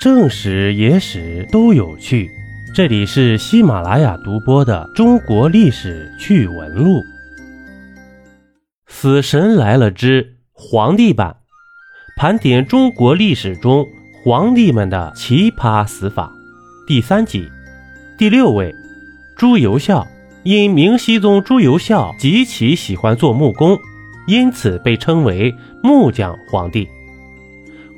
正史、野史都有趣。这里是喜马拉雅独播的《中国历史趣闻录》。《死神来了之皇帝版》，盘点中国历史中皇帝们的奇葩死法。第三集，第六位，朱由校。因明熹宗朱由校极其喜欢做木工，因此被称为木匠皇帝。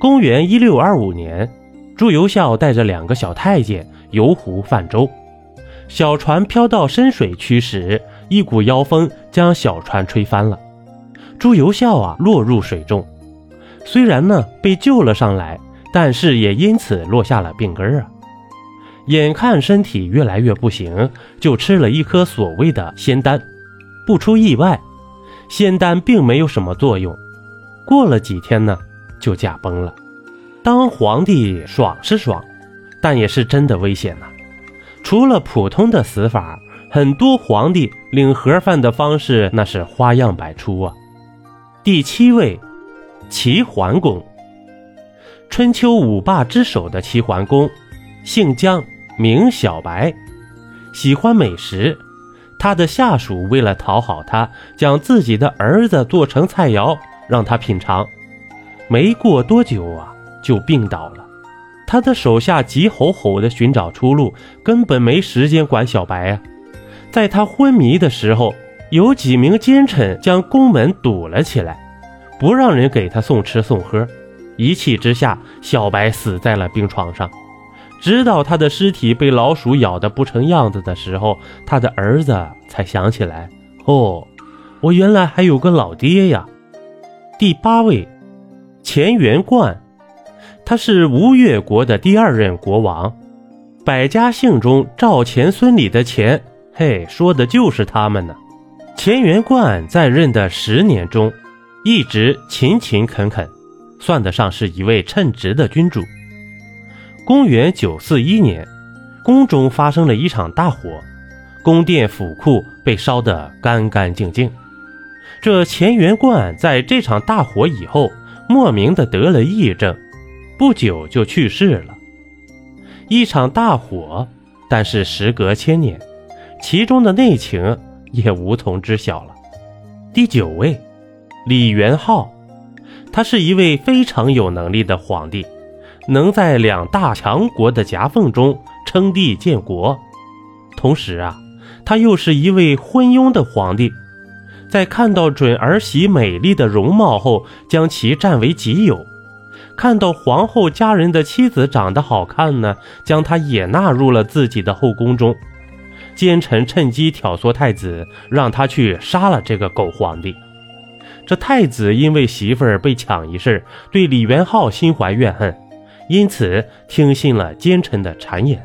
公元一六二五年。朱由校带着两个小太监游湖泛舟，小船飘到深水区时，一股妖风将小船吹翻了。朱由校啊，落入水中，虽然呢被救了上来，但是也因此落下了病根啊。眼看身体越来越不行，就吃了一颗所谓的仙丹。不出意外，仙丹并没有什么作用，过了几天呢，就驾崩了。当皇帝爽是爽，但也是真的危险呐。除了普通的死法，很多皇帝领盒饭的方式那是花样百出啊。第七位，齐桓公，春秋五霸之首的齐桓公，姓姜，名小白，喜欢美食。他的下属为了讨好他，将自己的儿子做成菜肴让他品尝。没过多久啊。就病倒了，他的手下急吼吼地寻找出路，根本没时间管小白啊！在他昏迷的时候，有几名奸臣将宫门堵了起来，不让人给他送吃送喝。一气之下，小白死在了病床上。直到他的尸体被老鼠咬得不成样子的时候，他的儿子才想起来：哦，我原来还有个老爹呀！第八位，乾元观。他是吴越国的第二任国王，百家姓中赵钱孙李的钱，嘿，说的就是他们呢。钱元观在任的十年中，一直勤勤恳恳，算得上是一位称职的君主。公元九四一年，宫中发生了一场大火，宫殿府库被烧得干干净净。这钱元观在这场大火以后，莫名的得了癔症。不久就去世了，一场大火，但是时隔千年，其中的内情也无从知晓了。第九位，李元昊，他是一位非常有能力的皇帝，能在两大强国的夹缝中称帝建国，同时啊，他又是一位昏庸的皇帝，在看到准儿媳美丽的容貌后，将其占为己有。看到皇后家人的妻子长得好看呢，将她也纳入了自己的后宫中。奸臣趁机挑唆太子，让他去杀了这个狗皇帝。这太子因为媳妇儿被抢一事，对李元昊心怀怨恨，因此听信了奸臣的谗言。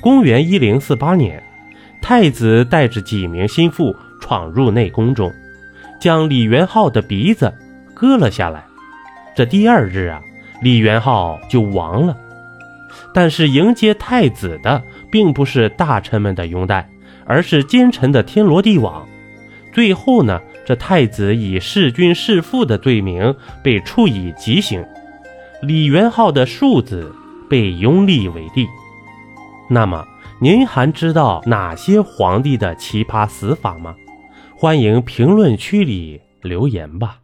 公元一零四八年，太子带着几名心腹闯入内宫中，将李元昊的鼻子割了下来。这第二日啊，李元昊就亡了。但是迎接太子的并不是大臣们的拥戴，而是奸臣的天罗地网。最后呢，这太子以弑君弑父的罪名被处以极刑，李元昊的庶子被拥立为帝。那么，您还知道哪些皇帝的奇葩死法吗？欢迎评论区里留言吧。